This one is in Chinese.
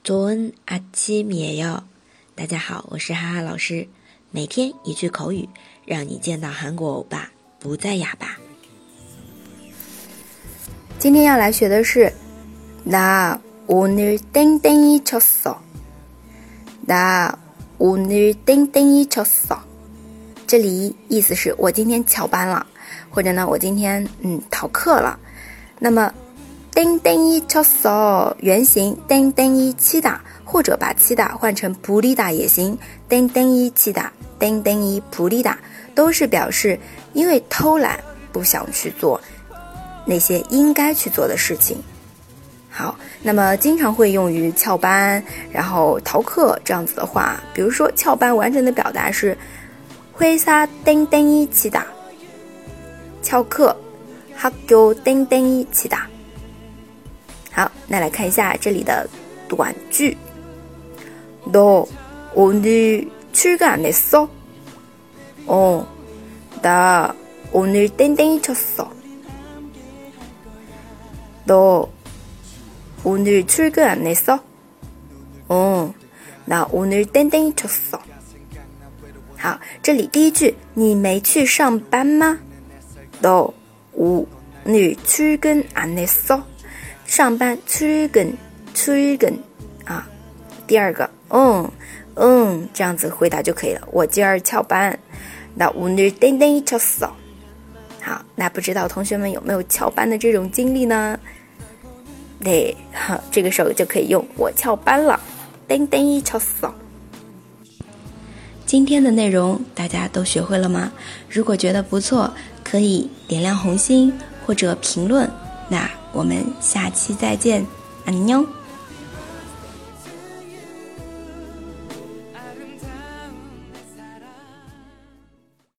早安，阿七米哟！大家好，我是哈哈老师。每天一句口语，让你见到韩国欧巴不再哑巴。今天要来学的是나오늘땡땡이쳤어나오늘땡땡이쳤어这里意思是我今天翘班了，或者呢，我今天嗯逃课了。那么。 叮叮一敲嗦，原型叮叮一七打，或者把七打换成普里打也行。叮叮一七打，叮叮一普里打，都是表示因为偷懒不想去做那些应该去做的事情。好，那么经常会用于翘班，然后逃课这样子的话，比如说翘班完整的表达是挥撒叮叮一七打，翘课哈교叮叮一七打。好，那来看一下这里的短句。너오늘출근안했어어나오늘땡땡이쳤어너오늘출근안했어어나오늘땡땡이쳤어好，这里第一句，你没去上班吗？너오늘출근안했어 上班출근 출근啊，第二个，嗯嗯，这样子回答就可以了。我今儿翘班，那오늘땡땡이쳤 어。 好，那不知道同学们有没有翘班的这种经历呢？对，这个时候就可以用我翘班了，땡땡이쳤 어。 今天的内容大家都学会了吗？如果觉得不错，可以点亮红心或者评论。那 我们下期再见，爱你哟。